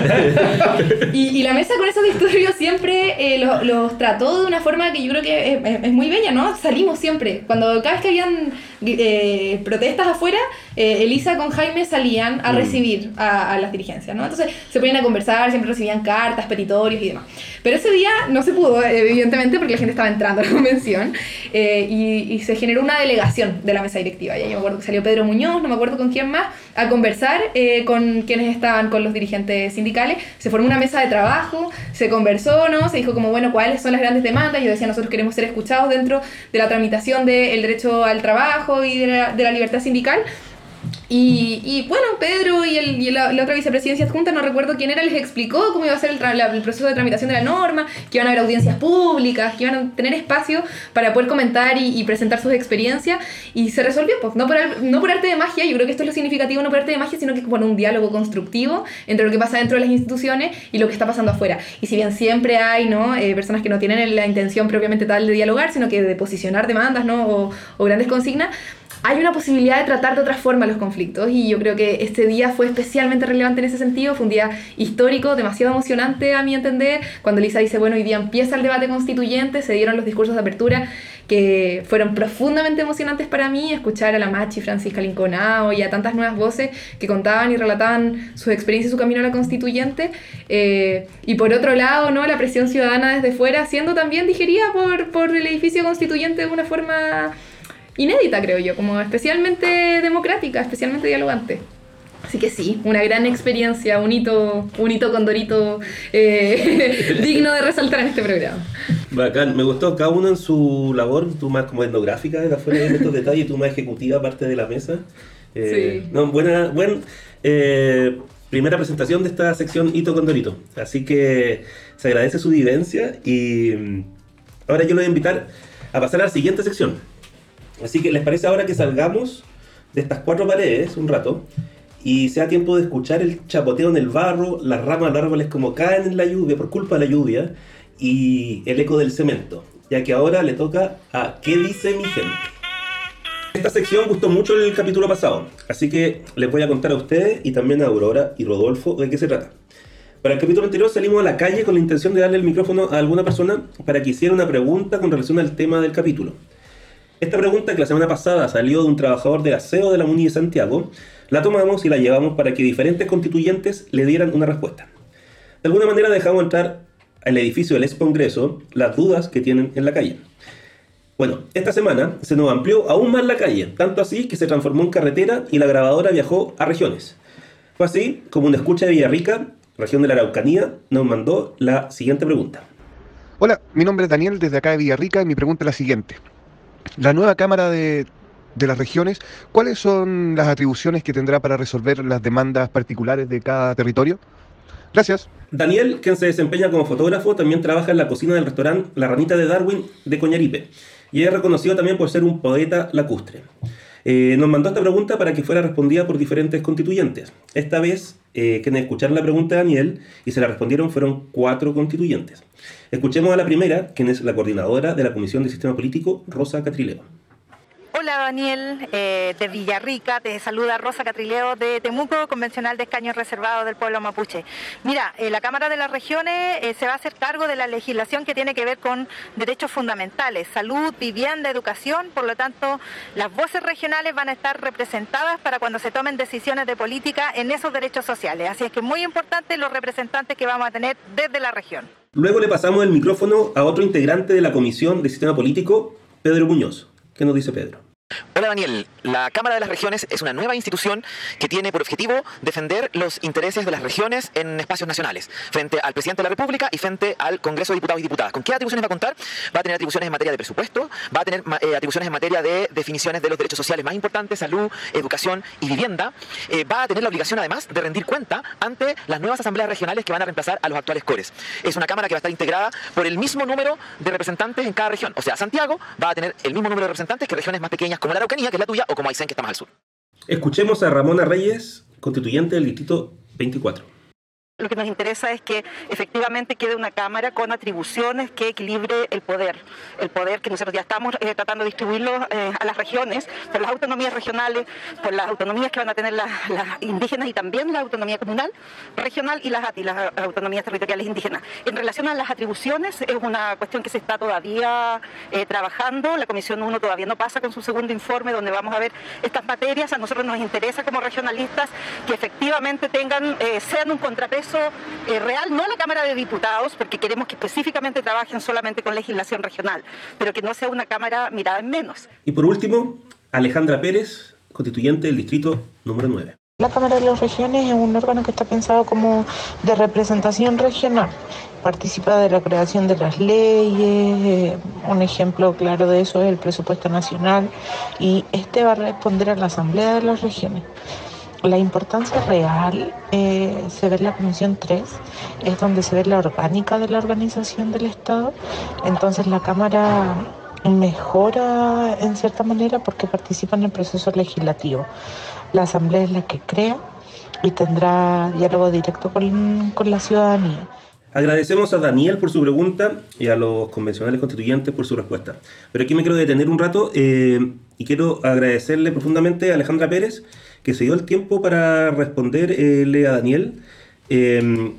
y, y la mesa con esos disturbios siempre eh, los, los trató de una forma que yo creo que es, es- es muy bella, ¿no? Salimos siempre. Cuando cada vez que habían eh, protestas afuera, eh, Elisa con Jaime salían a Mm. recibir a, a las dirigencias, ¿no? Entonces se ponían a conversar, siempre recibían cartas, petitorios y demás. Pero ese día no se pudo, evidentemente, porque la gente estaba entrando a la convención eh, y, y se generó una delegación de la mesa directiva. Ya yo me acuerdo que salió Pedro Muñoz, no me acuerdo con quién más, a conversar eh, con quienes estaban con los dirigentes sindicales. Se formó una mesa de trabajo, se conversó, ¿no? Se dijo como, bueno, cuáles son las grandes demandas. Yo decía, nosotros queremos ser escuchados dentro de la tramitación del derecho al trabajo y de la, de la libertad sindical. Y, y, bueno, Pedro y, el, y la, la, otra vicepresidencia adjunta, no recuerdo quién era, les explicó cómo iba a ser el, la, el, proceso de tramitación de la norma, que iban a haber audiencias públicas, que iban a tener espacio para poder comentar y, y presentar sus experiencias. Y se resolvió, pues, no por, no por arte de magia, yo creo que esto es lo significativo, no por arte de magia, sino que por un diálogo constructivo entre lo que pasa dentro de las instituciones y lo que está pasando afuera. Y si bien siempre hay ¿no? Eh, personas que no tienen la intención propiamente tal de dialogar, sino que de posicionar demandas ¿no? o, o grandes consignas, hay una posibilidad de tratar de otra forma los conflictos y yo creo que este día fue especialmente relevante en ese sentido, fue un día histórico, demasiado emocionante a mi entender, cuando Lisa dice, bueno, hoy día empieza el debate constituyente, se dieron los discursos de apertura que fueron profundamente emocionantes para mí, escuchar a la Machi, Francisca Linconao y a tantas nuevas voces que contaban y relataban su experiencia y su camino a la constituyente, eh, y por otro lado, ¿no? la presión ciudadana desde fuera siendo también digerida por, por el edificio constituyente de una forma inédita, creo yo, como especialmente democrática, especialmente dialogante. Así que sí, una gran experiencia, un hito, un hito condorito eh, digno de resaltar en este programa. Bacán, me gustó cada uno en su labor, tú más como etnográfica, de afuera de estos detalles, tú más ejecutiva, parte de la mesa. Eh, sí. No, buena, buen, eh, primera presentación de esta sección Hito Condorito. Así que se agradece su vivencia y mm, ahora yo lo voy a invitar a pasar a la siguiente sección. Así que les parece ahora que salgamos de estas cuatro paredes un rato y sea tiempo de escuchar el chapoteo en el barro, las ramas de los árboles como caen en la lluvia por culpa de la lluvia y el eco del cemento, ya que ahora le toca a ¿Qué dice mi gente? Esta sección gustó mucho el capítulo pasado, así que les voy a contar a ustedes y también a Aurora y Rodolfo de qué se trata. Para el capítulo anterior salimos a la calle con la intención de darle el micrófono a alguna persona para que hiciera una pregunta con relación al tema del capítulo. Esta pregunta que la semana pasada salió de un trabajador de aseo de la Muni de Santiago, la tomamos y la llevamos para que diferentes constituyentes le dieran una respuesta. De alguna manera dejamos entrar al edificio del ex Congreso las dudas que tienen en la calle. Bueno, esta semana se nos amplió aún más la calle, tanto así que se transformó en carretera y la grabadora viajó a regiones. Fue así como una escucha de Villarrica, región de la Araucanía, nos mandó la siguiente pregunta. Hola, mi nombre es Daniel desde acá de Villarrica y mi pregunta es la siguiente. La nueva Cámara de, de, las Regiones, ¿cuáles son las atribuciones que tendrá para resolver las demandas particulares de cada territorio? Gracias. Daniel, quien se desempeña como fotógrafo, también trabaja en la cocina del restaurante La Ranita de Darwin de Coñaripe y es reconocido también por ser un poeta lacustre. Eh, nos mandó esta pregunta para que fuera respondida por diferentes constituyentes. Esta vez, eh, quienes escucharon la pregunta de Daniel y se la respondieron fueron cuatro constituyentes. Escuchemos a la primera, quien es la coordinadora de la Comisión de Sistema Político, Rosa Catrileo. Hola Daniel, eh, de Villarrica, te saluda Rosa Catrileo de Temuco, convencional de escaños reservados del pueblo mapuche. Mira, eh, la Cámara de las Regiones eh, se va a hacer cargo de la legislación que tiene que ver con derechos fundamentales, salud, vivienda, educación, por lo tanto las voces regionales van a estar representadas para cuando se tomen decisiones de política en esos derechos sociales. Así es que muy importante los representantes que vamos a tener desde la región. Luego le pasamos el micrófono a otro integrante de la Comisión de Sistema Político, Pedro Muñoz. ¿Qué nos dice Pedro? Hola Daniel, la Cámara de las Regiones es una nueva institución que tiene por objetivo defender los intereses de las regiones en espacios nacionales, frente al presidente de la República y frente al Congreso de Diputados y Diputadas. ¿Con qué atribuciones va a contar? Va a tener atribuciones en materia de presupuesto, va a tener eh, atribuciones en materia de definiciones de los derechos sociales más importantes, salud, educación y vivienda. Eh, va a tener la obligación además de rendir cuenta ante las nuevas asambleas regionales que van a reemplazar a los actuales cores. Es una Cámara que va a estar integrada por el mismo número de representantes en cada región. O sea, Santiago va a tener el mismo número de representantes que regiones más pequeñas como la Araucanía, que es la tuya, o como Aysén, que está más al sur. Escuchemos a Ramona Reyes, constituyente del Distrito 24. Lo que nos interesa es que efectivamente quede una Cámara con atribuciones que equilibre el poder. El poder que nosotros ya estamos eh, tratando de distribuirlo eh, a las regiones, por las autonomías regionales, por las autonomías que van a tener las, indígenas y también la autonomía comunal, regional y las, y las autonomías territoriales indígenas. En relación a las atribuciones, es una cuestión que se está todavía eh, trabajando. La Comisión 1 todavía no pasa con su segundo informe donde vamos a ver estas materias. A nosotros nos interesa como regionalistas que efectivamente tengan, sean un contrapeso eh, real, no la Cámara de Diputados, porque queremos que específicamente trabajen solamente con legislación regional, pero que no sea una Cámara mirada en menos. Y por último, Alejandra Pérez, constituyente del distrito número 9. La Cámara de las Regiones es un órgano que está pensado como de representación regional. Participa de la creación de las leyes, eh, un ejemplo claro de eso es el presupuesto nacional y este va a responder a la Asamblea de las Regiones. La importancia real eh, se ve en la Comisión 3, es donde se ve la orgánica de la organización del Estado. Entonces la Cámara mejora en cierta manera porque participa en el proceso legislativo. La Asamblea es la que crea y tendrá diálogo directo con, la ciudadanía. Agradecemos a Daniel por su pregunta y a los convencionales constituyentes por su respuesta. Pero aquí me quiero detener un rato eh, y quiero agradecerle profundamente a Alejandra Pérez que se dio el tiempo para responderle a Daniel. Eh,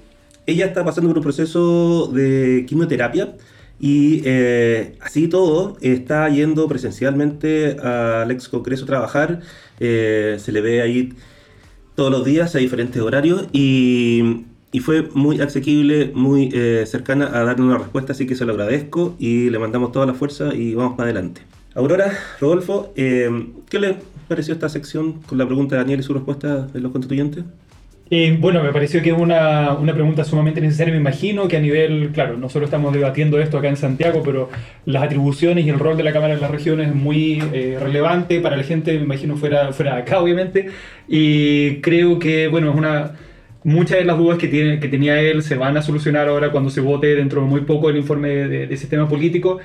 ella está pasando por un proceso de quimioterapia y eh, así todo está yendo presencialmente al ex Congreso a trabajar. Eh, se le ve ahí todos los días a diferentes horarios y, fue muy asequible, muy eh, cercana a darnos una respuesta, así que se lo agradezco y le mandamos toda la fuerza y vamos para adelante. Aurora, Rodolfo, eh, ¿qué le pareció esta sección con la pregunta de Daniel y su respuesta de los constituyentes? Eh, bueno, me pareció que es una, una pregunta sumamente necesaria. Me imagino que a nivel, claro, nosotros estamos debatiendo esto acá en Santiago, pero las atribuciones y el rol de la Cámara de las Regiones es muy eh, relevante para la gente, me imagino, fuera, fuera acá, obviamente. Y creo que, bueno, es una. Muchas de las dudas que, tiene, que tenía él se van a solucionar ahora cuando se vote dentro de muy poco el informe de, de sistema político.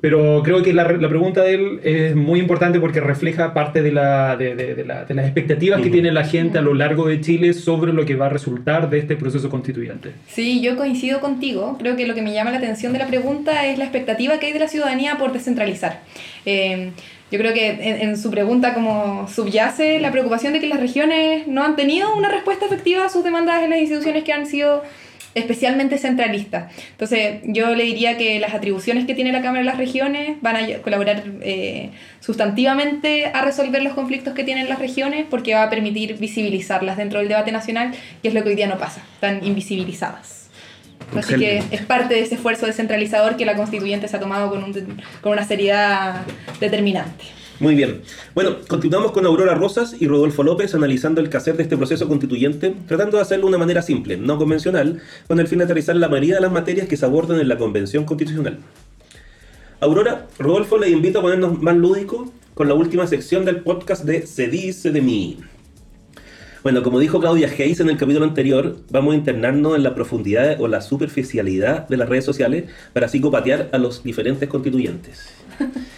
Pero creo que la, la, pregunta de él es muy importante porque refleja parte de, la, de, de, de la, las expectativas que tiene la gente a lo largo de Chile sobre lo que va a resultar de este proceso constituyente. Sí, yo coincido contigo. Creo que lo que me llama la atención de la pregunta es la expectativa que hay de la ciudadanía por descentralizar. Eh, yo creo que en, en, su pregunta como subyace la preocupación de que las regiones no han tenido una respuesta efectiva a sus demandas en las instituciones que han sido especialmente centralista. Entonces, yo le diría que las atribuciones que tiene la Cámara de las Regiones van a colaborar eh, sustantivamente a resolver los conflictos que tienen las regiones porque va a permitir visibilizarlas dentro del debate nacional, que es lo que hoy día no pasa, están invisibilizadas. Así que es parte de ese esfuerzo descentralizador que la constituyente se ha tomado con, un, con una seriedad determinante. Muy bien. Bueno, continuamos con Aurora Rosas y Rodolfo López analizando el quehacer de este proceso constituyente, tratando de hacerlo de una manera simple, no convencional, con el fin de aterrizar la mayoría de las materias que se abordan en la Convención Constitucional. Aurora, Rodolfo le invito a ponernos más lúdico con la última sección del podcast de Se dice de mí. Bueno, como dijo Claudia Hayes en el capítulo anterior, vamos a internarnos en la profundidad o la superficialidad de las redes sociales para psicopatear a los diferentes constituyentes.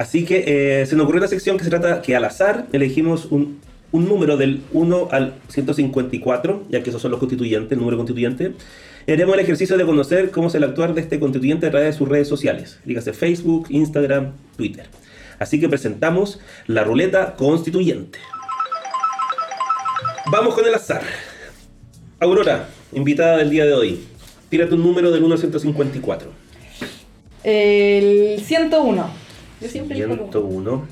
Así que eh, se nos ocurrió una sección que se trata que al azar elegimos un, un, número del 1 al 154, ya que esos son los constituyentes, el número constituyente. Haremos el ejercicio de conocer cómo es el actuar de este constituyente a través de sus redes sociales, dígase Facebook, Instagram, Twitter. Así que presentamos la ruleta constituyente. Vamos con el azar. Aurora, invitada del día de hoy. Tírate un número del 1 al 154. El 101. Yo siempre 101.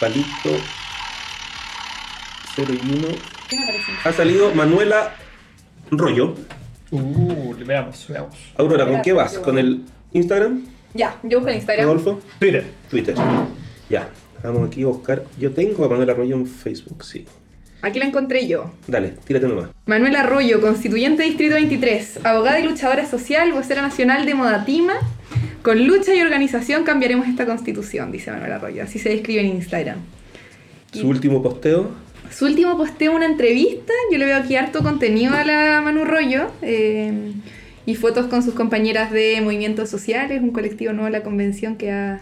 Palito 0 y 1. ¿Qué me parece? Ha salido Manuela Rollo. Uh, veamos, veamos. Aurora, ¿con qué vas? ¿Con el Instagram? Ya, yo busco el Instagram. Rodolfo. Twitter. Twitter. Ya. Vamos aquí a buscar. Yo tengo a Manuela Rollo en Facebook, sí. Aquí la encontré yo. Dale, tírate nomás. Manuela Arroyo, constituyente Distrito 23, abogada y luchadora social, vocera nacional de Modatima. Con lucha y organización cambiaremos esta constitución, dice Manuel Arroyo. Así se describe en Instagram. Su y último posteo. Su último posteo, una entrevista. Yo le veo aquí harto contenido a la Manu Rollo. Eh, y fotos con sus compañeras de movimientos sociales, un colectivo nuevo de la convención que ha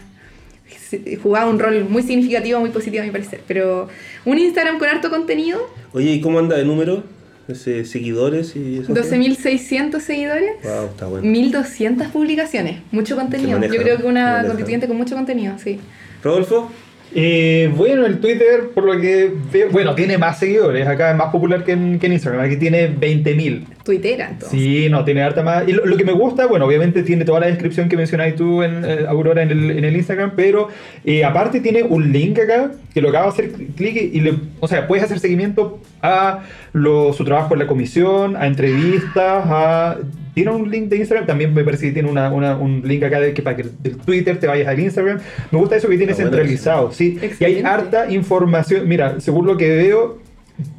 jugado un rol muy significativo, muy positivo a mi parecer. Pero un Instagram con harto contenido. Oye, ¿y cómo anda de número? Ese, seguidores y 12.600 seguidores. Wow, está bueno. 1.200 publicaciones. Mucho contenido. maneja, Yo creo que una constituyente con mucho contenido, sí. Rodolfo. Eh, bueno, el Twitter, por lo que veo, bueno, tiene más seguidores, acá es más popular que en, que en Instagram, aquí tiene 20.000. Twittera, entonces. Sí, no, tiene harta más. Y lo, lo, que me gusta, bueno, obviamente tiene toda la descripción que mencionáis tú, en, eh, Aurora, en el, en el, Instagram, pero eh, aparte tiene un link acá que lo acabo de hacer clic y le, o sea, puedes hacer seguimiento a lo, su trabajo en la comisión, a entrevistas, a tiene un link de Instagram, también me parece que tiene una, una, un link acá de que para que del Twitter te vayas al Instagram. Me gusta eso que tiene Está bueno centralizado, sí. Y hay harta información. Mira, según lo que veo,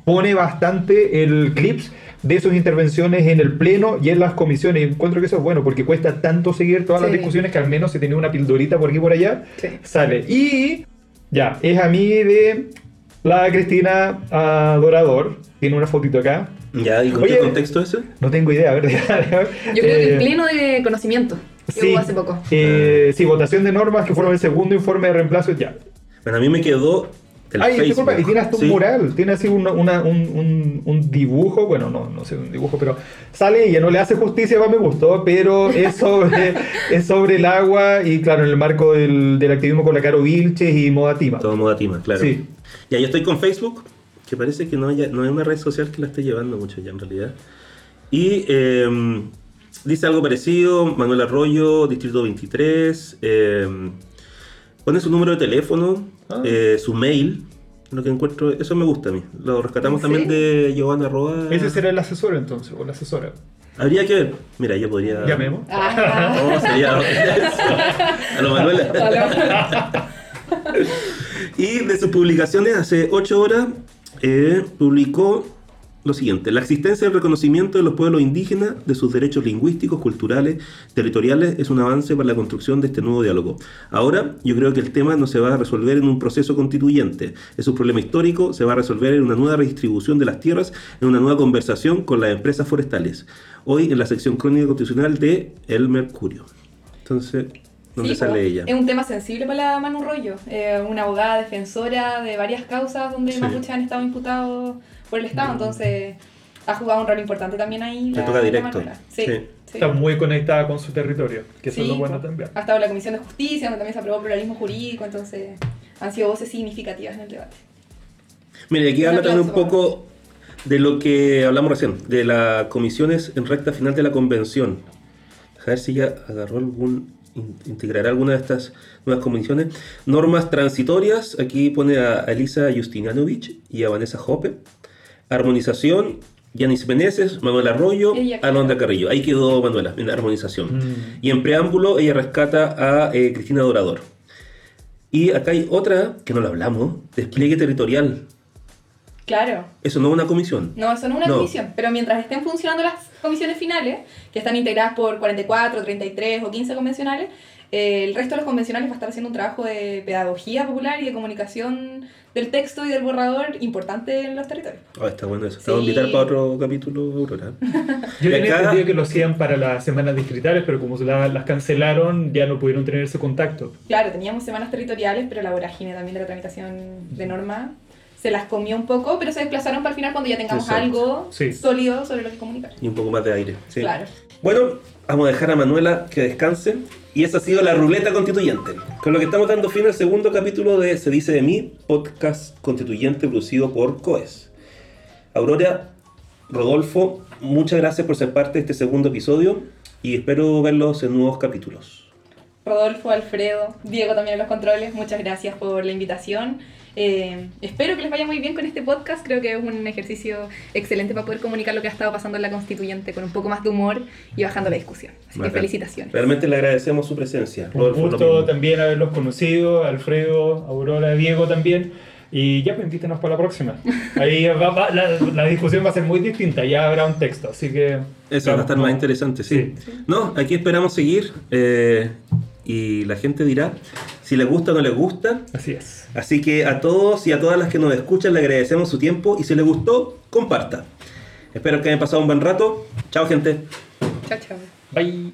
pone bastante el clips de sus intervenciones en el pleno y en las comisiones. Y encuentro que eso es bueno porque cuesta tanto seguir todas las discusiones que al menos si tenía una pildorita por aquí y por allá, Sí. sale. Y ya, es a mí de la Cristina Adorador. Tiene una fotito acá. Ya, ¿y con Oye, qué contexto ese? No tengo idea, a ver. déjame. Yo creo que Eh, el pleno de conocimiento que Sí, hubo hace poco. eh, sí, votación de normas que fueron el segundo informe de reemplazo. Ya, Bueno, a mí me quedó Ay, disculpa, y tiene hasta un Sí. mural, tiene así una- una- un, un- un dibujo, bueno, no, no sé, un dibujo, pero sale y ya no le hace justicia, más me gustó, pero es sobre, es sobre el agua y claro, en el marco del, del activismo con la Caro Vilches y Moda Tima. Todo moda tima, claro. Sí. Ya, yo estoy con Facebook, que parece que no, haya- no es una red social que la esté llevando mucho ya en realidad. Y eh, dice algo parecido, Manuel Arroyo, Distrito 23, eh, pone su número de teléfono, Ah. eh, su mail, lo que encuentro, eso me gusta a mí. Lo rescatamos ¿En también de Giovanna Roa. Ese será el asesor entonces, o la asesora. Habría que ver. Mira, yo podría... Llamemos. Ah. Oh, sería... a lo Manuela. Y de sus publicaciones, hace 8 horas, eh, publicó lo siguiente: la existencia y el reconocimiento de los pueblos indígenas, de sus derechos lingüísticos, culturales, territoriales, es un avance para la construcción de este nuevo diálogo. Ahora, yo creo que el tema no se va a resolver en un proceso constituyente, es un problema histórico, se va a resolver en una nueva redistribución de las tierras, en una nueva conversación con las empresas forestales. Hoy en la sección crónica constitucional de El Mercurio. Entonces, ¿dónde Sí, sale po. ella? Es un tema sensible para la Manu Rollo, eh, una abogada defensora de varias causas donde Sí. mapuches han estado imputados por el Estado, entonces ha jugado un rol importante también ahí. Le la- toca directo. Sí, Sí. sí. Está muy conectada con su territorio, que eso es Sí, lo bueno también. Ha estado en la Comisión de Justicia, donde también se aprobó pluralismo jurídico, entonces han sido voces significativas en el debate. Mire, aquí habla también un poco de lo que hablamos recién, de las comisiones en recta final de la convención. A ver si ya agarró algún, in- integrará alguna de estas nuevas comisiones. Normas transitorias, aquí pone a Elisa Justinianovich y a Vanessa Hoppe. Armonización, Yanis Meneses, Manuel Arroyo. Alondra Carrillo. Ahí quedó Manuela, en la armonización. Mm. Y en preámbulo, ella rescata a eh, Cristina Dorador. Y acá hay otra, que no la hablamos, despliegue territorial. Claro. Eso no es una comisión. No, eso no es una No. comisión, pero mientras estén funcionando las comisiones finales, que están integradas por 44, 33 o 15 convencionales, eh, el resto de los convencionales va a estar haciendo un trabajo de pedagogía popular y de comunicación del texto y del borrador importante en los territorios. Ah, está bueno eso. Te voy a invitar para otro capítulo, Aurora. Yo tenía acá- entendido que lo hacían para las semanas distritales, pero como se la- las cancelaron, ya no pudieron tener ese contacto. Claro, teníamos semanas territoriales, pero la vorágine también de la tramitación de norma se las comió un poco, pero se desplazaron para el final cuando ya tengamos Exacto. algo Sí. sólido sobre lo que comunicar. Y un poco más de aire. sí. Claro. Bueno, vamos a dejar a Manuela que descanse. Y esa ha sido la ruleta constituyente. Con lo que estamos dando fin al segundo capítulo de Se dice de mí, podcast constituyente producido por COES. Aurora, Rodolfo, muchas gracias por ser parte de este segundo episodio y espero verlos en nuevos capítulos. Rodolfo, Alfredo, Diego también en los controles, muchas gracias por la invitación. Eh, espero que les vaya muy bien con este podcast, creo que es un ejercicio excelente para poder comunicar lo que ha estado pasando en la constituyente con un poco más de humor y bajando la discusión. Así que felicitaciones. Realmente le agradecemos su presencia. Un Rodolfo, gusto también haberlos conocido, Alfredo, Aurora, Diego también. Y ya, pues invítenos para la próxima. Ahí va- va- la, la discusión va a ser muy distinta, ya habrá un texto, así que... Eso va a estar más interesante, sí. No, aquí esperamos seguir eh, y la gente dirá si les gusta o no les gusta. Así es. Así que a todos y a todas las que nos escuchan le agradecemos su tiempo y si les gustó, comparta. Espero que hayan pasado un buen rato. Chao gente. Chao, chao. Bye.